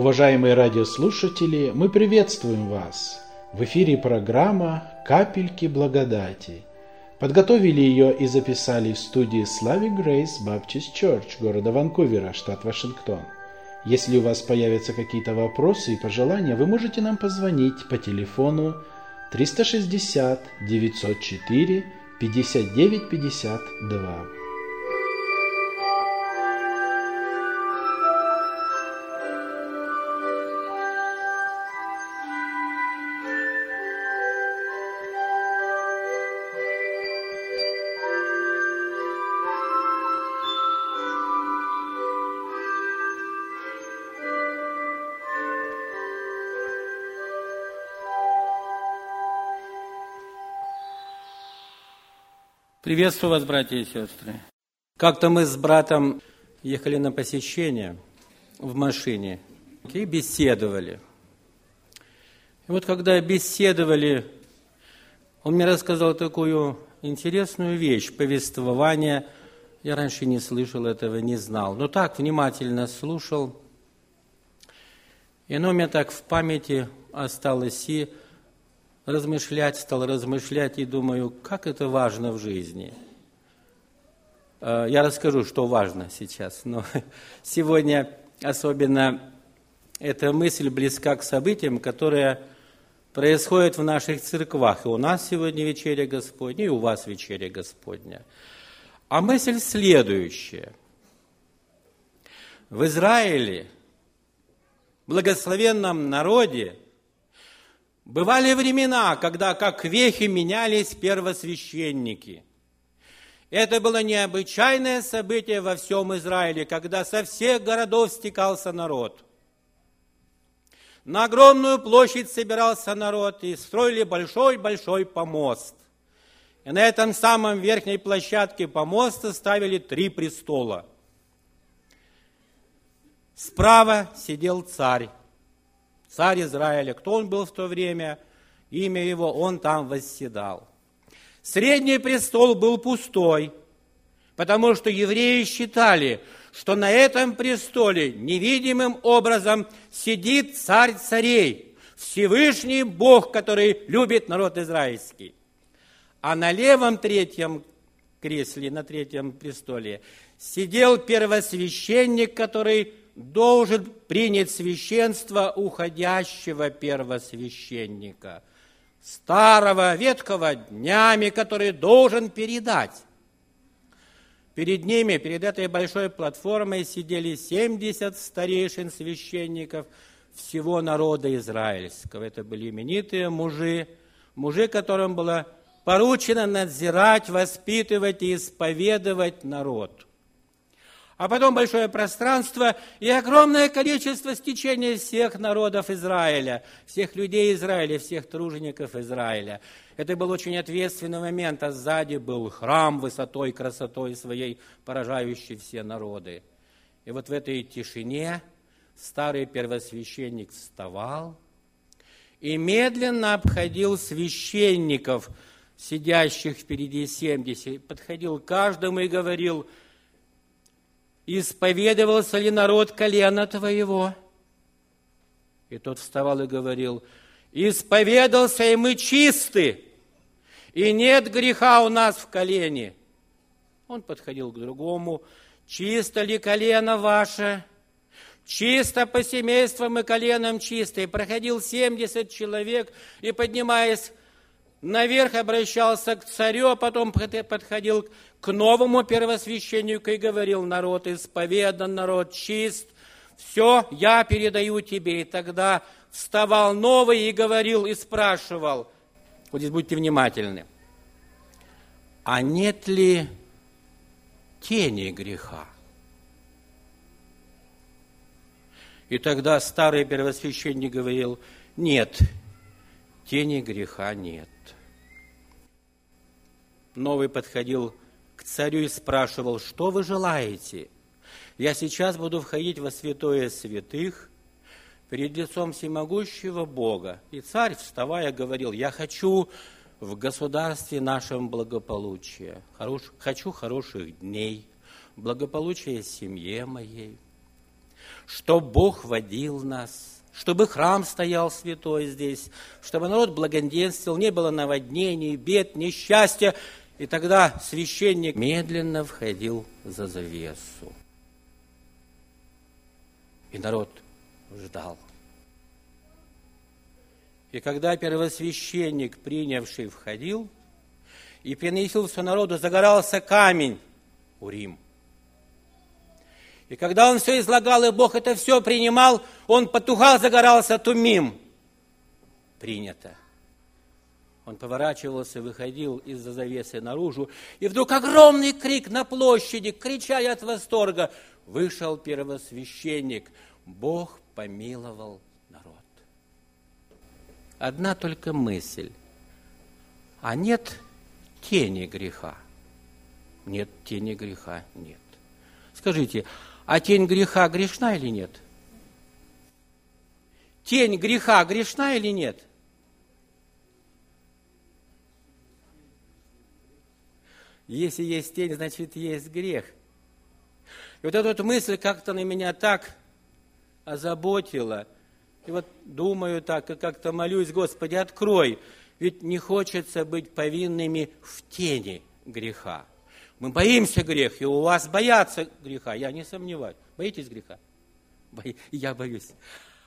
Уважаемые радиослушатели, мы приветствуем вас! В эфире программа «Капельки благодати». Подготовили ее и записали в студии Slavic Grace Baptist Church города Ванкувера, штат Вашингтон. Если у вас появятся какие-то вопросы и пожелания, вы можете нам позвонить по телефону 360 904 59 Приветствую вас, братья и сестры. Как-то мы с братом ехали на посещение в машине и беседовали. И вот когда беседовали, он мне рассказал такую интересную вещь, повествование. Я раньше не слышал этого, не знал. Но так внимательно слушал. И оно у меня так в памяти осталось. И размышлять, стал размышлять и думаю, как это важно в жизни. Э, я расскажу, что важно сейчас, но сегодня особенно эта мысль близка к событиям, которые происходят в наших церквах. И у нас сегодня вечеря Господня, и у вас вечеря Господня. А мысль следующая. В Израиле, благословенном народе, Бывали времена, когда как вехи менялись первосвященники. Это было необычайное событие во всем Израиле, когда со всех городов стекался народ. На огромную площадь собирался народ и строили большой-большой помост. И на этом самом верхней площадке помоста ставили три престола. Справа сидел царь, царь Израиля. Кто он был в то время? Имя его, он там восседал. Средний престол был пустой, потому что евреи считали, что на этом престоле невидимым образом сидит царь царей, Всевышний Бог, который любит народ израильский. А на левом третьем кресле, на третьем престоле, сидел первосвященник, который должен принять священство уходящего первосвященника, старого, ветхого днями, который должен передать. Перед ними, перед этой большой платформой сидели 70 старейшин священников всего народа израильского. Это были именитые мужи, мужи, которым было поручено надзирать, воспитывать и исповедовать народ – а потом большое пространство и огромное количество стечения всех народов Израиля, всех людей Израиля, всех тружеников Израиля. Это был очень ответственный момент, а сзади был храм высотой, красотой своей, поражающий все народы. И вот в этой тишине старый первосвященник вставал и медленно обходил священников, сидящих впереди 70, подходил к каждому и говорил – исповедовался ли народ колена твоего? И тот вставал и говорил, исповедался, и мы чисты, и нет греха у нас в колене. Он подходил к другому, чисто ли колено ваше? Чисто по семействам и коленам чисто. И проходил 70 человек, и, поднимаясь наверх обращался к царю, а потом подходил к новому первосвященнику и говорил, народ исповедан, народ чист, все, я передаю тебе. И тогда вставал новый и говорил, и спрашивал, вот здесь будьте внимательны, а нет ли тени греха? И тогда старый первосвященник говорил, нет, тени греха нет. Новый подходил к царю и спрашивал, что вы желаете? Я сейчас буду входить во святое святых перед лицом всемогущего Бога. И царь, вставая, говорил, я хочу в государстве нашем благополучия, хорош, хочу хороших дней, благополучия семье моей. что Бог водил нас, чтобы храм стоял святой здесь, чтобы народ благоденствовал, не было наводнений, бед, несчастья. И тогда священник медленно входил за завесу. И народ ждал. И когда первосвященник, принявший, входил, и приносил все народу, загорался камень у Рим. И когда он все излагал, и Бог это все принимал, он потухал, загорался тумим. Принято. Он поворачивался, выходил из-за завесы наружу, и вдруг огромный крик на площади, кричая от восторга, вышел первосвященник. Бог помиловал народ. Одна только мысль. А нет тени греха. Нет тени греха, нет. Скажите, а тень греха грешна или нет? Тень греха грешна или нет? Если есть тень, значит есть грех. И вот эта вот мысль как-то на меня так озаботила. И вот думаю так, и как-то молюсь, Господи, открой. Ведь не хочется быть повинными в тени греха. Мы боимся греха, и у вас боятся греха, я не сомневаюсь. Боитесь греха? Бо... Я боюсь.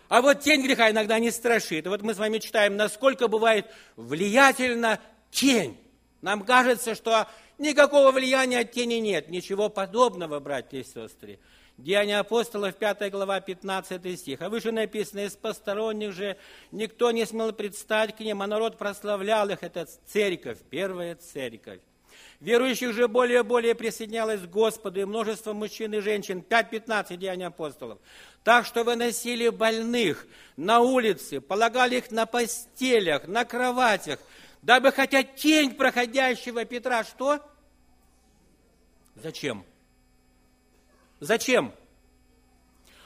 А вот тень греха иногда не страшит. И вот мы с вами читаем, насколько бывает влиятельна тень. Нам кажется, что никакого влияния от тени нет. Ничего подобного, братья и сестры. Деяния апостолов, 5 глава, 15 стих. А выше написано, из посторонних же никто не смел предстать к ним, а народ прославлял их. Это церковь, первая церковь. Верующих же более и более присоединялось к Господу и множество мужчин и женщин, 5-15 деяний апостолов. Так что выносили больных на улице, полагали их на постелях, на кроватях, дабы хотя тень проходящего Петра, что? Зачем? Зачем?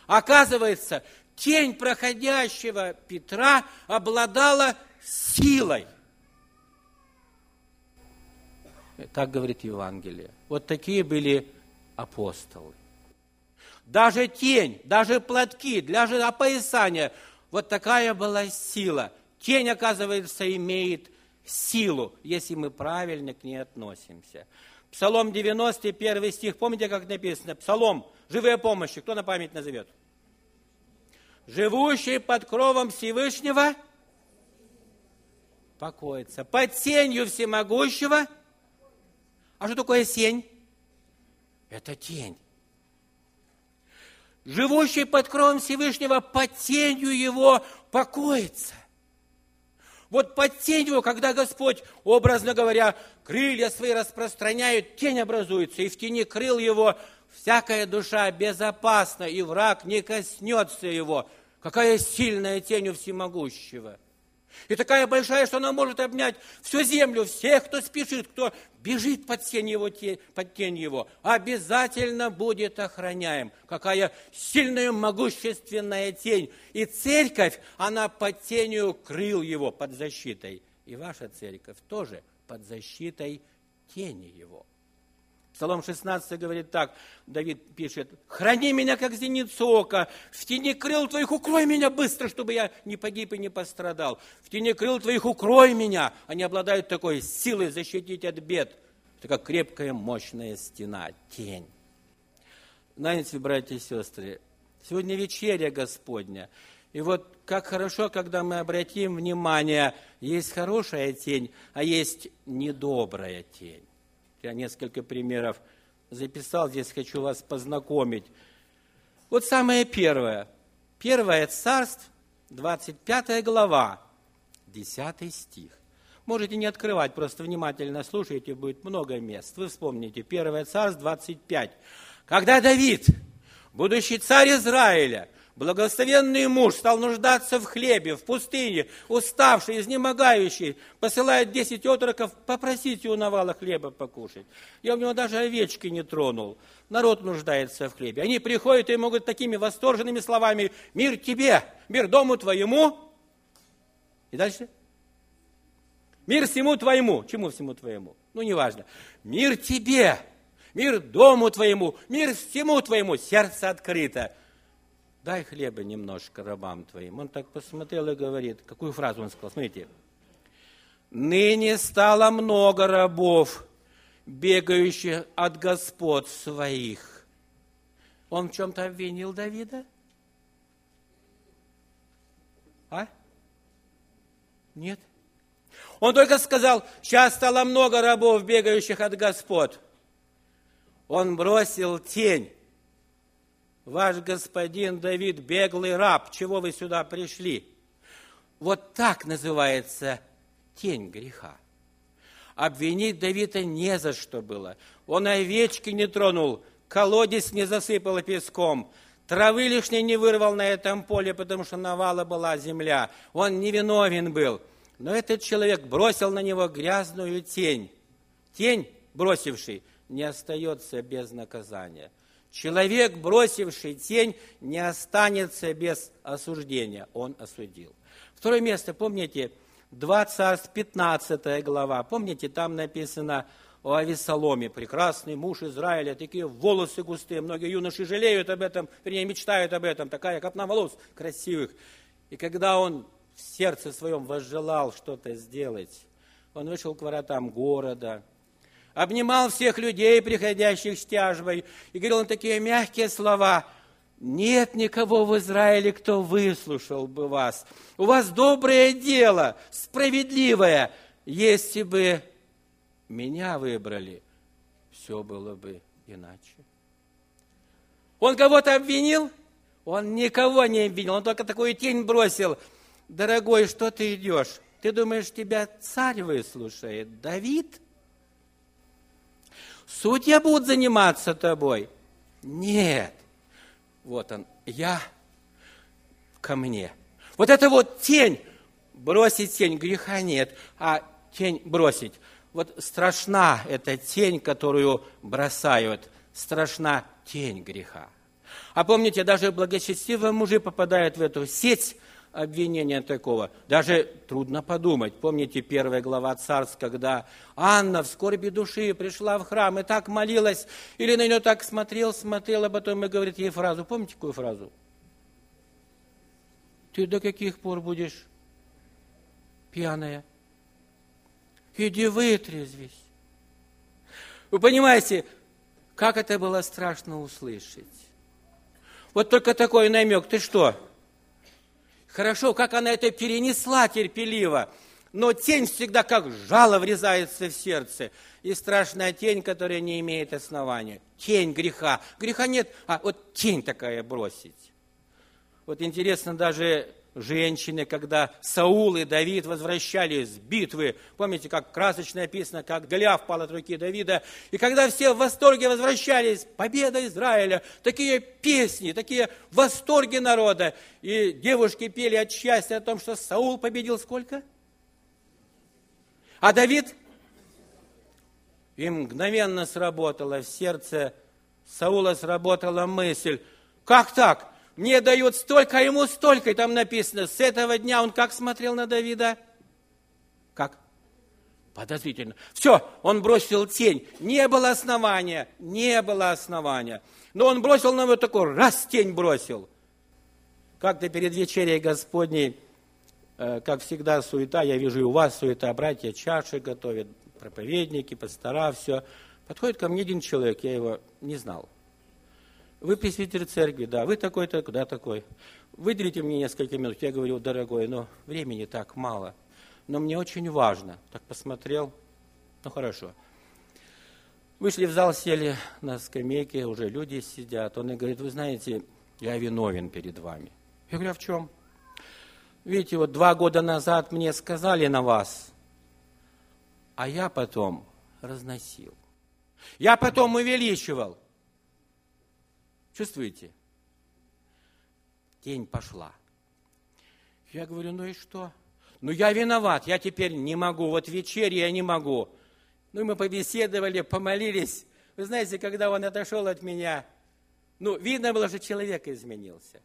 Оказывается, тень проходящего Петра обладала силой. Так говорит Евангелие. Вот такие были апостолы. Даже тень, даже платки, даже опоясание, вот такая была сила. Тень, оказывается, имеет силу, если мы правильно к ней относимся. Псалом 91 стих, помните, как написано? Псалом, живые помощи, кто на память назовет? Живущий под кровом Всевышнего покоится. Под тенью всемогущего – а что такое сень? Это тень. Живущий под кровом Всевышнего, под тенью его покоится. Вот под тенью, когда Господь, образно говоря, крылья свои распространяет, тень образуется, и в тени крыл его всякая душа безопасна, и враг не коснется его. Какая сильная тень у всемогущего – и такая большая, что она может обнять всю землю, всех, кто спешит, кто бежит под тень его, под тень его, обязательно будет охраняем. Какая сильная, могущественная тень. И церковь, она под тенью крыл его, под защитой. И ваша церковь тоже под защитой тени его. Псалом 16 говорит так, Давид пишет, «Храни меня, как зеницу ока, в тени крыл твоих укрой меня быстро, чтобы я не погиб и не пострадал. В тени крыл твоих укрой меня». Они обладают такой силой защитить от бед. Это как крепкая, мощная стена, тень. Знаете, братья и сестры, сегодня вечеря Господня. И вот как хорошо, когда мы обратим внимание, есть хорошая тень, а есть недобрая тень. Я несколько примеров записал, здесь хочу вас познакомить. Вот самое первое. Первое царство, 25 глава, 10 стих. Можете не открывать, просто внимательно слушайте, будет много мест. Вы вспомните, Первое царство, 25. Когда Давид, будущий царь Израиля, Благословенный муж стал нуждаться в хлебе, в пустыне, уставший, изнемогающий, посылает десять отроков, попросите у Навала хлеба покушать. Я у него даже овечки не тронул. Народ нуждается в хлебе. Они приходят и могут такими восторженными словами «Мир тебе, мир дому твоему». И дальше? Мир всему твоему. Чему всему твоему? Ну, неважно. Мир тебе, мир дому твоему, мир всему твоему. Сердце открыто. Дай хлеба немножко рабам твоим. Он так посмотрел и говорит, какую фразу он сказал, смотрите. Ныне стало много рабов, бегающих от господ своих. Он в чем-то обвинил Давида? А? Нет. Он только сказал, сейчас стало много рабов, бегающих от господ. Он бросил тень. Ваш господин Давид, беглый раб, чего вы сюда пришли? Вот так называется тень греха. Обвинить Давида не за что было. Он овечки не тронул, колодец не засыпал песком, травы лишней не вырвал на этом поле, потому что навала была земля. Он невиновен был. Но этот человек бросил на него грязную тень. Тень, бросивший, не остается без наказания. Человек, бросивший тень, не останется без осуждения. Он осудил. Второе место, помните, 2 царств, 15 глава. Помните, там написано о Авесоломе, прекрасный муж Израиля, такие волосы густые, многие юноши жалеют об этом, вернее, мечтают об этом, такая копна волос красивых. И когда он в сердце своем возжелал что-то сделать, он вышел к воротам города, обнимал всех людей, приходящих с тяжбой, и говорил он такие мягкие слова – нет никого в Израиле, кто выслушал бы вас. У вас доброе дело, справедливое. Если бы меня выбрали, все было бы иначе. Он кого-то обвинил? Он никого не обвинил, он только такую тень бросил. Дорогой, что ты идешь? Ты думаешь, тебя царь выслушает? Давид? Судья будут заниматься тобой? Нет. Вот он, я ко мне. Вот это вот тень, бросить тень, греха нет, а тень бросить. Вот страшна эта тень, которую бросают, страшна тень греха. А помните, даже благочестивые мужи попадают в эту сеть обвинения такого. Даже трудно подумать. Помните первая глава царств, когда Анна в скорби души пришла в храм и так молилась, или на нее так смотрел, смотрел, а потом и говорит ей фразу. Помните какую фразу? Ты до каких пор будешь пьяная? Иди вытрезвись. Вы понимаете, как это было страшно услышать. Вот только такой намек. Ты что, Хорошо, как она это перенесла терпеливо. Но тень всегда как жало врезается в сердце. И страшная тень, которая не имеет основания. Тень греха. Греха нет, а вот тень такая бросить. Вот интересно, даже женщины, когда Саул и Давид возвращались с битвы. Помните, как красочно написано, как Голиаф пал от руки Давида. И когда все в восторге возвращались, победа Израиля, такие песни, такие восторги народа. И девушки пели от счастья о том, что Саул победил сколько? А Давид? И мгновенно сработала в сердце Саула сработала мысль, как так? Мне дают столько, а ему столько. И там написано, с этого дня он как смотрел на Давида? Как? Подозрительно. Все, он бросил тень. Не было основания, не было основания. Но он бросил на вот такой, раз тень бросил. Как-то перед вечерей Господней, э, как всегда, суета, я вижу и у вас суета, братья чаши готовят, проповедники, пастора, все. Подходит ко мне один человек, я его не знал. Вы пресвитер церкви, да, вы такой-то, куда такой. Выделите мне несколько минут. Я говорю, дорогой, но времени так мало. Но мне очень важно. Так посмотрел, ну хорошо. Вышли в зал, сели на скамейке, уже люди сидят. Он и говорит, вы знаете, я виновен перед вами. Я говорю, а в чем? Видите, вот два года назад мне сказали на вас, а я потом разносил. Я потом увеличивал. Чувствуете? Тень пошла. Я говорю, ну и что? Ну я виноват, я теперь не могу, вот вечерье я не могу. Ну и мы побеседовали, помолились. Вы знаете, когда он отошел от меня, ну, видно было, что человек изменился.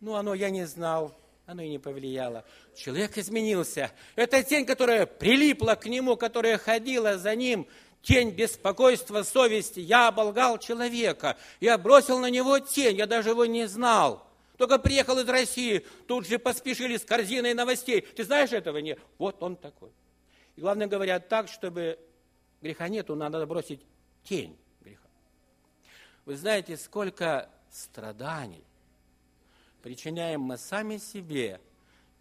Ну, оно я не знал, оно и не повлияло. Человек изменился. Это тень, которая прилипла к нему, которая ходила за ним, тень беспокойства, совести. Я оболгал человека, я бросил на него тень, я даже его не знал. Только приехал из России, тут же поспешили с корзиной новостей. Ты знаешь этого? Нет. Вот он такой. И главное, говорят так, чтобы греха нету, надо бросить тень греха. Вы знаете, сколько страданий причиняем мы сами себе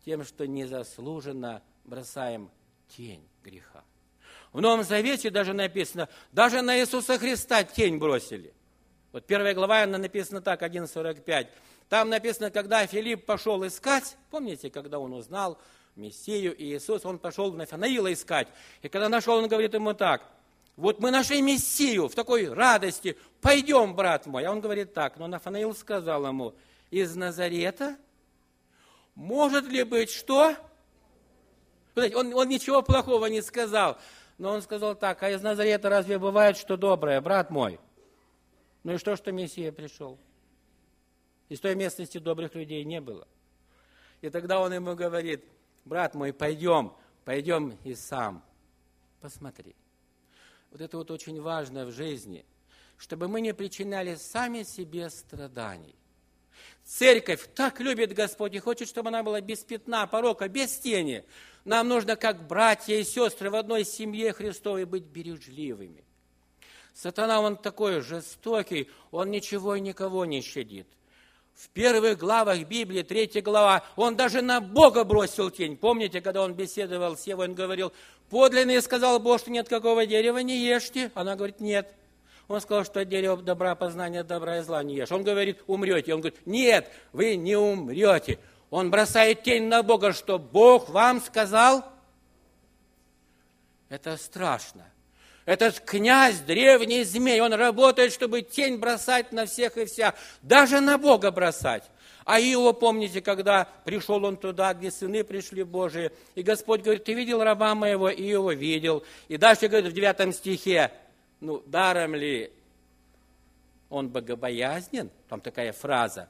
тем, что незаслуженно бросаем тень греха. В Новом Завете даже написано, даже на Иисуса Христа тень бросили. Вот первая глава, она написана так, 1.45. Там написано, когда Филипп пошел искать, помните, когда он узнал Мессию и Иисус, он пошел Нафанаила искать. И когда нашел, он говорит ему так, вот мы нашли Мессию в такой радости, пойдем, брат мой. А он говорит так, но Нафанаил сказал ему, из Назарета может ли быть что? Он, он ничего плохого не сказал, но он сказал так, а из Назарета разве бывает что доброе, брат мой? Ну и что, что Мессия пришел? Из той местности добрых людей не было. И тогда он ему говорит, брат мой, пойдем, пойдем и сам посмотри. Вот это вот очень важно в жизни, чтобы мы не причиняли сами себе страданий. Церковь так любит Господь и хочет, чтобы она была без пятна, порока, без тени. Нам нужно, как братья и сестры в одной семье Христовой, быть бережливыми. Сатана, он такой жестокий, он ничего и никого не щадит. В первых главах Библии, третья глава, он даже на Бога бросил тень. Помните, когда он беседовал с Евой, он говорил, подлинный сказал Бог, что нет какого дерева не ешьте. Она говорит, нет. Он сказал, что дерево добра, познания добра и зла не ешь. Он говорит, умрете. Он говорит, нет, вы не умрете. Он бросает тень на Бога, что Бог вам сказал. Это страшно. Этот князь, древний змей, он работает, чтобы тень бросать на всех и вся, даже на Бога бросать. А Иова, помните, когда пришел он туда, где сыны пришли Божии, и Господь говорит, ты видел раба моего? Иова видел. И дальше говорит в девятом стихе, ну, даром ли он богобоязнен? Там такая фраза.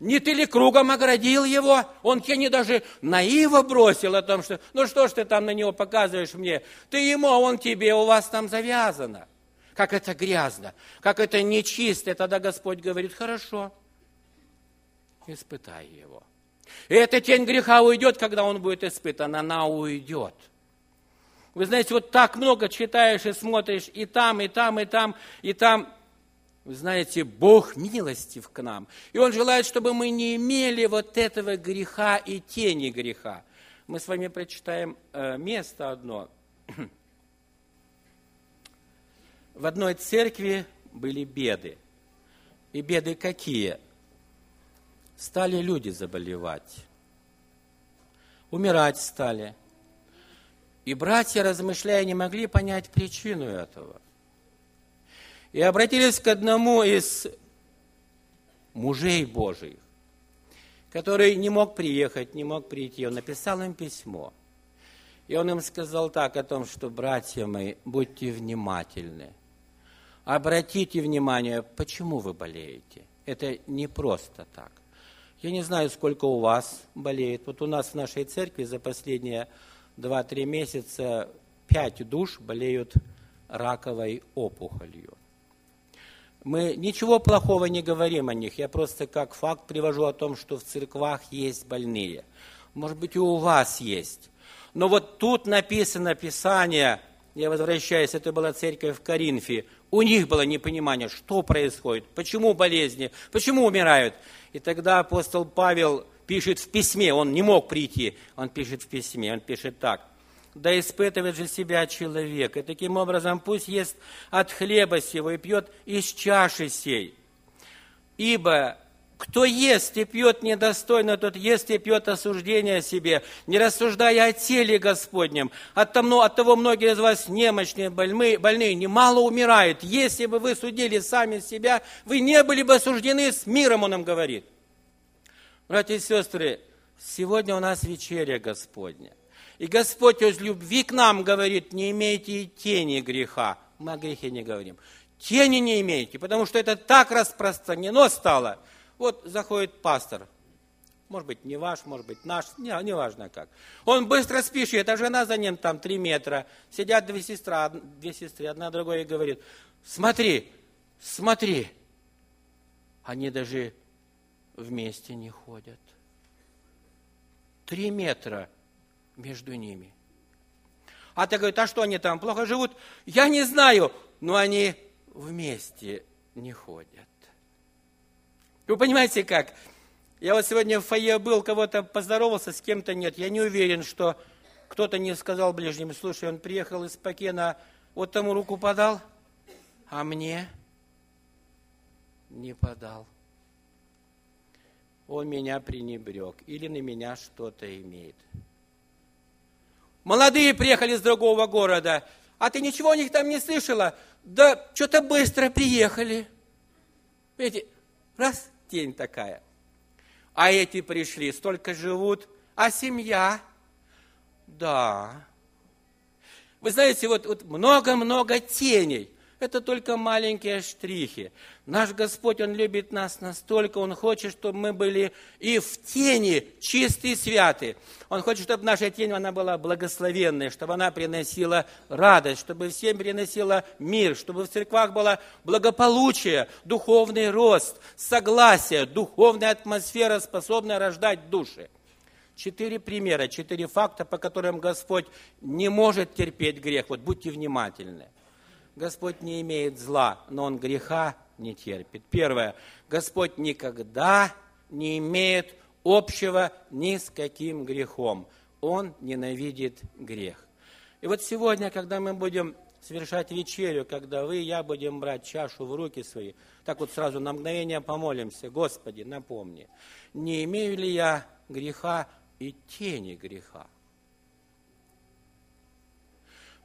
Не ты ли кругом оградил его? Он тебе не даже наиво бросил о том, что, ну что ж ты там на него показываешь мне? Ты ему, а он тебе, у вас там завязано. Как это грязно, как это нечисто. Тогда Господь говорит, хорошо, испытай его. И эта тень греха уйдет, когда он будет испытан, она уйдет. Вы знаете, вот так много читаешь и смотришь и там, и там, и там, и там. Вы знаете, Бог милостив к нам. И Он желает, чтобы мы не имели вот этого греха и тени греха. Мы с вами прочитаем э, место одно. В одной церкви были беды. И беды какие? Стали люди заболевать. Умирать стали. И братья, размышляя, не могли понять причину этого. И обратились к одному из мужей Божьих, который не мог приехать, не мог прийти. Он написал им письмо. И он им сказал так о том, что, братья мои, будьте внимательны. Обратите внимание, почему вы болеете. Это не просто так. Я не знаю, сколько у вас болеет. Вот у нас в нашей церкви за последние 2-3 месяца 5 душ болеют раковой опухолью. Мы ничего плохого не говорим о них, я просто как факт привожу о том, что в церквах есть больные. Может быть, и у вас есть. Но вот тут написано Писание, я возвращаюсь, это была церковь в Коринфе, у них было непонимание, что происходит, почему болезни, почему умирают. И тогда апостол Павел пишет в письме, он не мог прийти, он пишет в письме, он пишет так да испытывает же себя человек. И таким образом пусть ест от хлеба сего и пьет из чаши сей. Ибо кто ест и пьет недостойно, тот ест и пьет осуждение о себе, не рассуждая о теле Господнем. От того, от того многие из вас немощные, больные, больные, немало умирают. Если бы вы судили сами себя, вы не были бы осуждены с миром, он нам говорит. Братья и сестры, сегодня у нас вечеря Господня. И Господь из любви к нам говорит, не имейте и тени греха. Мы о грехе не говорим. Тени не имейте, потому что это так распространено стало. Вот заходит пастор, может быть, не ваш, может быть, наш, не, не важно как. Он быстро спешит, а жена за ним там три метра. Сидят две сестры, две сестры, одна другой и говорит, смотри, смотри. Они даже вместе не ходят. Три метра между ними. А ты говорит, а что они там, плохо живут? Я не знаю, но они вместе не ходят. Вы понимаете как? Я вот сегодня в фойе был, кого-то поздоровался, с кем-то нет. Я не уверен, что кто-то не сказал ближнему, слушай, он приехал из Пакена, вот тому руку подал, а мне не подал. Он меня пренебрег или на меня что-то имеет. Молодые приехали из другого города, а ты ничего о них там не слышала? Да что-то быстро приехали. Видите, раз, тень такая – а эти пришли, столько живут, а семья? Да. Вы знаете, вот, вот много-много теней. Это только маленькие штрихи. Наш Господь, Он любит нас настолько, Он хочет, чтобы мы были и в тени чистые святы. Он хочет, чтобы наша тень, она была благословенной, чтобы она приносила радость, чтобы всем приносила мир, чтобы в церквах было благополучие, духовный рост, согласие, духовная атмосфера, способная рождать души. Четыре примера, четыре факта, по которым Господь не может терпеть грех. Вот будьте внимательны. Господь не имеет зла, но Он греха не терпит. Первое. Господь никогда не имеет общего ни с каким грехом. Он ненавидит грех. И вот сегодня, когда мы будем совершать вечерю, когда вы и я будем брать чашу в руки свои, так вот сразу на мгновение помолимся, Господи, напомни, не имею ли я греха и тени греха?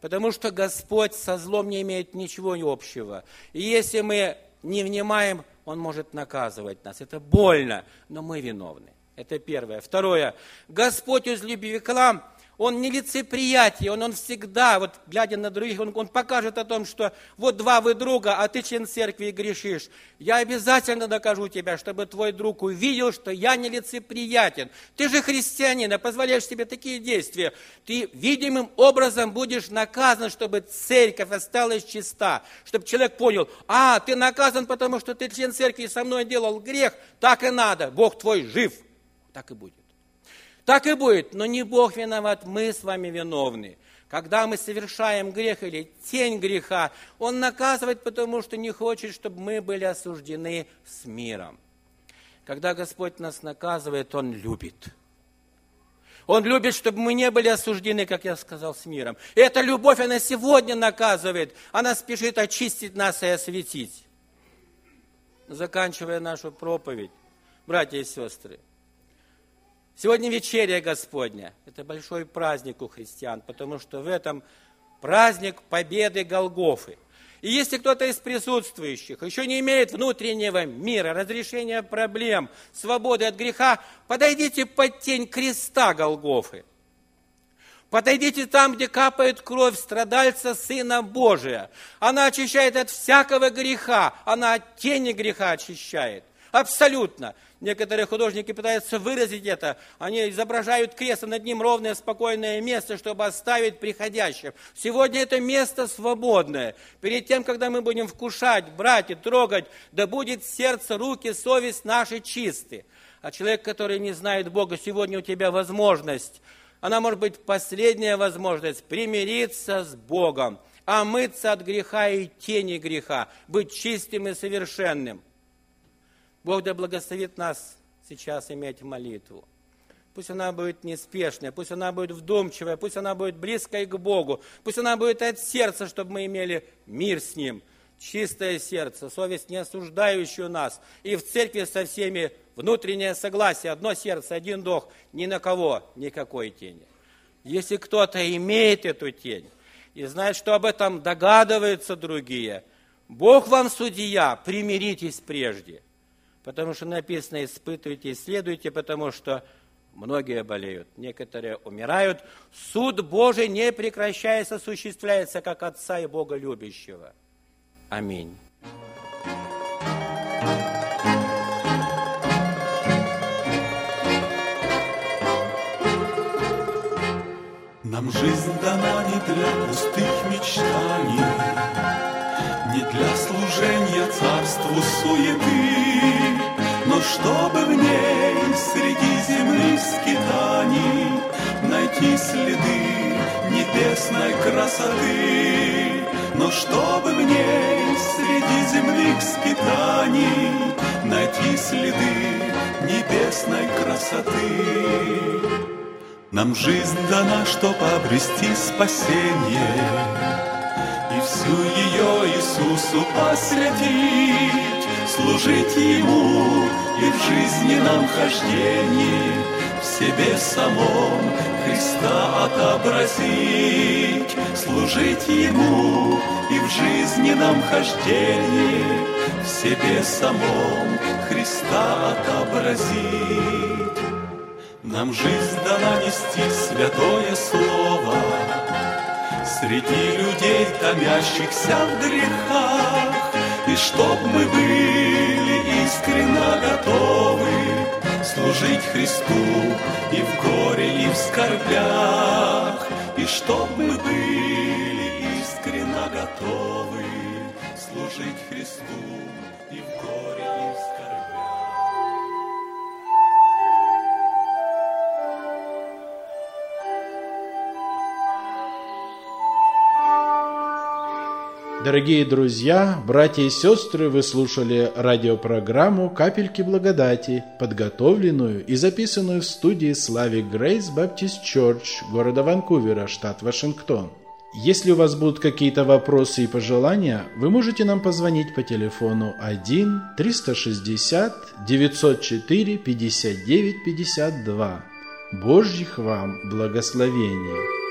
Потому что Господь со злом не имеет ничего общего. И если мы не внимаем, Он может наказывать нас. Это больно, но мы виновны. Это первое. Второе. Господь из любви к нам он не лицеприятие, он, он всегда, вот глядя на других, он, он покажет о том, что вот два вы друга, а ты член церкви и грешишь. Я обязательно докажу тебя, чтобы твой друг увидел, что я не лицеприятен. Ты же христианин, а позволяешь себе такие действия. Ты видимым образом будешь наказан, чтобы церковь осталась чиста, чтобы человек понял, а, ты наказан, потому что ты член церкви и со мной делал грех, так и надо, Бог твой жив. Так и будет. Так и будет, но не Бог виноват, мы с вами виновны. Когда мы совершаем грех или тень греха, Он наказывает, потому что не хочет, чтобы мы были осуждены с миром. Когда Господь нас наказывает, Он любит. Он любит, чтобы мы не были осуждены, как я сказал, с миром. И эта любовь, она сегодня наказывает. Она спешит очистить нас и осветить. Заканчивая нашу проповедь, братья и сестры, Сегодня вечеря Господня. Это большой праздник у христиан, потому что в этом праздник победы Голгофы. И если кто-то из присутствующих еще не имеет внутреннего мира, разрешения проблем, свободы от греха, подойдите под тень креста Голгофы. Подойдите там, где капает кровь страдальца Сына Божия. Она очищает от всякого греха, она от тени греха очищает. Абсолютно. Некоторые художники пытаются выразить это. Они изображают крест, над ним ровное, спокойное место, чтобы оставить приходящим. Сегодня это место свободное. Перед тем, когда мы будем вкушать, брать и трогать, да будет сердце, руки, совесть наши чисты. А человек, который не знает Бога, сегодня у тебя возможность, она может быть последняя возможность, примириться с Богом, омыться от греха и тени греха, быть чистым и совершенным. Бог да благословит нас сейчас иметь молитву. Пусть она будет неспешная, пусть она будет вдумчивая, пусть она будет близкой к Богу, пусть она будет от сердца, чтобы мы имели мир с Ним, чистое сердце, совесть не осуждающую нас. И в церкви со всеми внутреннее согласие, одно сердце, один дух, ни на кого никакой тени. Если кто-то имеет эту тень и знает, что об этом догадываются другие, Бог вам судья, примиритесь прежде. Потому что написано, испытывайте, исследуйте, потому что многие болеют, некоторые умирают. Суд Божий, не прекращаясь, осуществляется, как Отца и Бога любящего. Аминь. Нам жизнь дана не для пустых мечтаний, Не для служения царству суеты, скитаний найти следы небесной красоты, но чтобы в ней среди земных скитаний найти следы небесной красоты. Нам жизнь дана, чтоб обрести спасение, И всю ее Иисусу посвятить, Служить Ему и в жизненном хождении Себе самом Христа отобразить, Служить Ему и в жизненном хождении В себе самом Христа отобразить. Нам жизнь дана нести святое слово Среди людей, томящихся в грехах И чтоб мы были искренно готовы Служить Христу и в горе, и в скорбях И чтоб мы были искренно готовы Служить Христу и в горе, и в скорбях Дорогие друзья, братья и сестры, вы слушали радиопрограмму «Капельки благодати», подготовленную и записанную в студии Слави Грейс Баптист Чорч города Ванкувера, штат Вашингтон. Если у вас будут какие-то вопросы и пожелания, вы можете нам позвонить по телефону 1 360 904 59 52. Божьих вам благословений!